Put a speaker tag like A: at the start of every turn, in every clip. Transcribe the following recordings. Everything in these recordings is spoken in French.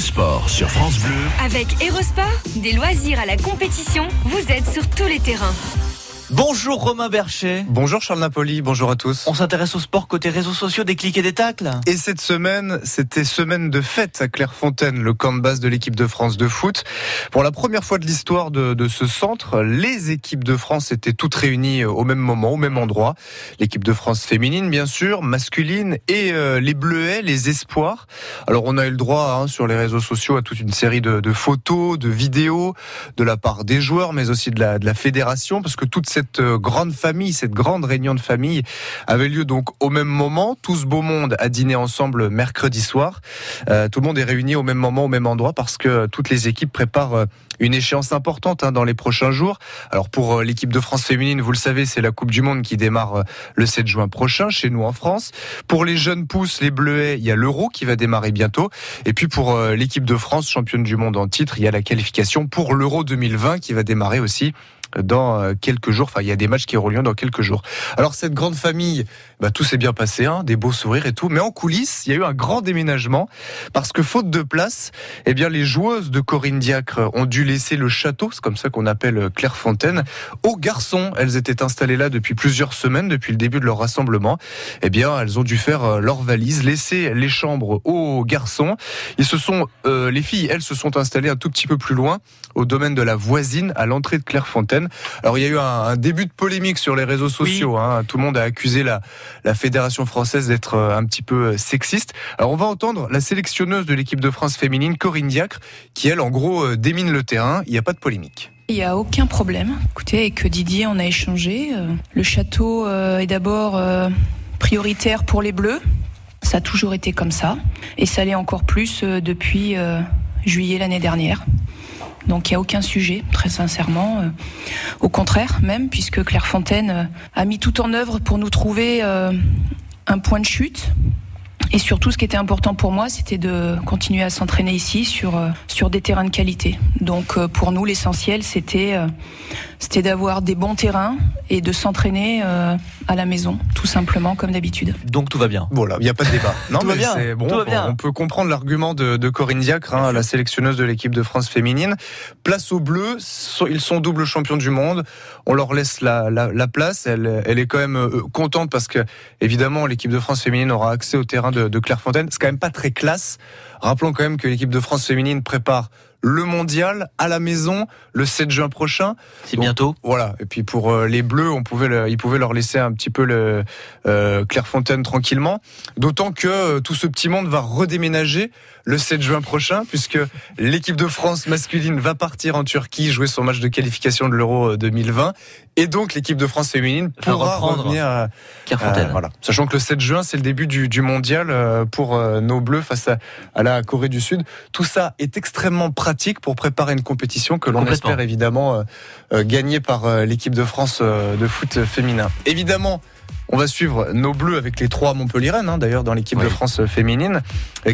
A: sur France Bleu.
B: Avec Erosport, des loisirs à la compétition, vous êtes sur tous les terrains.
C: Bonjour Romain Bercher.
D: Bonjour Charles Napoli, bonjour à tous.
C: On s'intéresse au sport côté réseaux sociaux, des clics et des tacles.
D: Et cette semaine, c'était semaine de fête à Clairefontaine, le camp de base de l'équipe de France de foot. Pour la première fois de l'histoire de, de, ce centre, les équipes de France étaient toutes réunies au même moment, au même endroit. L'équipe de France féminine, bien sûr, masculine, et euh, les Bleuets, les espoirs. Alors on a eu le droit hein, sur les réseaux sociaux à toute une série de, de, photos, de vidéos de la part des joueurs, mais aussi de la, de la fédération, parce que toute cette cette euh, grande famille, cette grande réunion de famille avait lieu donc au même moment. Tout ce beau monde a dîné ensemble mercredi soir. Euh, tout le monde est réuni au même moment, au même endroit, parce que toutes les équipes préparent euh, une échéance importante hein, dans les prochains jours. Alors pour l'équipe de France féminine, vous le savez, c'est la Coupe du Monde qui démarre le 7 juin prochain chez nous en France. Pour les jeunes pousses, les Bleuets, il y a l'Euro qui va démarrer bientôt. Et puis pour l'équipe de France, championne du monde en titre, il y a la qualification pour l'Euro 2020 qui va démarrer aussi dans euh, quelques jours. Enfin, il y a des matchs qui auront lieu dans quelques jours. Alors cette grande famille, bah, tout s'est bien passé, hein, des beaux sourires et tout. Mais en coulisses, il y a eu un grand déménagement parce que faute de place, eh bien les joueuses de Corinne Diacre ont dû laisser le château, c'est comme ça qu'on appelle Clairefontaine, aux garçons. Elles étaient installées là depuis plusieurs semaines, depuis le début de leur rassemblement. Eh bien, elles ont dû faire euh, leur valise, laisser les chambres aux garçons. Ils se sont, euh, les filles, elles se sont installées un tout petit peu plus loin, au domaine de la voisine, à l'entrée de Clairefontaine. Alors il y a eu un, début de polémique sur les réseaux sociaux. Hein. Tout le monde a accusé la, la fédération française d'être euh, un petit peu euh, sexiste. Alors on va entendre la sélectionneuse de l'équipe de France féminine, Corinne Diacre, qui elle en gros euh, démine le terrain. Il n'y a pas de polémique.
E: Il n'y a aucun problème. Écoutez, avec Didier, on a échangé. Le château est d'abord prioritaire pour les Bleus. Ça a toujours été comme ça. Et ça l'est encore plus depuis juillet l'année dernière. Donc il n'y a aucun sujet, très sincèrement. Euh, au contraire, même, puisque Clairefontaine euh, a mis tout en œuvre pour nous trouver euh, un point de chute. Et surtout, ce qui était important pour moi, c'était de continuer à s'entraîner ici sur, sur des terrains de qualité. Donc pour nous, l'essentiel, c'était c'était d'avoir des bons terrains et de s'entraîner euh, à la maison, tout simplement, comme d'habitude.
C: Donc tout va bien.
D: Voilà, il n'y a pas de débat.
C: Non, mais c'est
D: bon. On peut comprendre l'argument de, de, Corinne Diacre, hein, la sélectionneuse de l'équipe de France féminine. Place aux Bleus, ils sont double champions du monde. On leur laisse la, la, la place. Elle, elle, est quand même euh, contente parce que, évidemment, l'équipe de France féminine aura accès au terrain de, de Clairefontaine. C'est quand même pas très classe. Rappelons quand même que l'équipe de France féminine prépare le mondial à la maison le 7 juin prochain.
C: C'est bientôt.
D: Voilà. Et puis pour euh, les Bleus, on pouvait, ils pouvaient leur laisser un petit peu le euh, Clairefontaine tranquillement. D'autant que euh, tout ce petit monde va redéménager le 7 juin prochain, puisque l'équipe de France masculine va partir en Turquie jouer son match de qualification de l'Euro 2020, et donc l'équipe de France féminine pourra revenir à
C: Clairefontaine.
D: voilà. Sachant que le 7 juin, c'est le début du, du mondial pour nos Bleus face à, à la Corée du Sud. Tout ça est extrêmement pratique pour préparer une compétition que l'on espère évidemment euh, euh, gagner par euh, l'équipe de France de foot féminin. Évidemment, on va suivre nos bleus avec les trois Montpellierennes, hein, d'ailleurs, dans l'équipe de France féminine,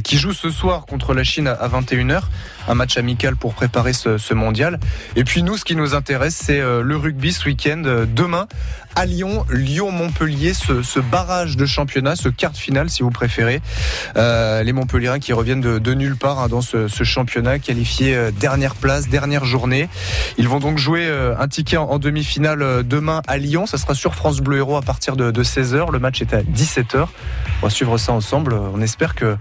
D: qui joue ce soir contre la Chine à 21h. Un match amical pour préparer ce, mondial. Et puis nous, ce qui nous intéresse, c'est le rugby ce week-end. Demain, à Lyon, Lyon-Montpellier, ce, barrage de championnat, ce quart de finale si vous préférez. Euh, les Montpelliérains qui reviennent de, nulle part hein, dans ce, championnat, qualifié euh, dernière place, dernière journée. Ils vont donc jouer euh, un ticket en, demi-finale demain à Lyon. Ça sera sur France Bleu Héros à partir de, 16h. Le match est à 17h. On va suivre ça ensemble. On espère que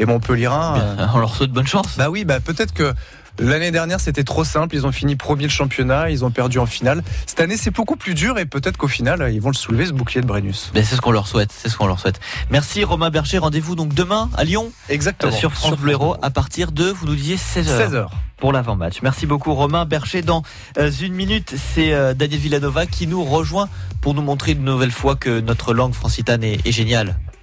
D: les Montpelliérains...
C: on leur souhaite bonne chance.
D: Bah oui, bah peut-être que L'année dernière, c'était trop simple. Ils ont fini premier le championnat, ils ont perdu en finale. Cette année, c'est beaucoup plus dur et peut-être qu'au final, ils vont le soulever ce bouclier de Brennus.
C: C'est ce qu'on leur souhaite. C'est ce qu'on leur souhaite. Merci Romain Berger. Rendez-vous donc demain à Lyon.
D: Exactement.
C: Euh, sur France Bleu à partir de, vous nous disiez 16h.
D: 16h.
C: Pour l'avant-match. Merci beaucoup Romain Berger. Dans euh, une minute, c'est euh, Daniel Villanova qui nous rejoint pour nous montrer une nouvelle fois que notre langue francitane est géniale.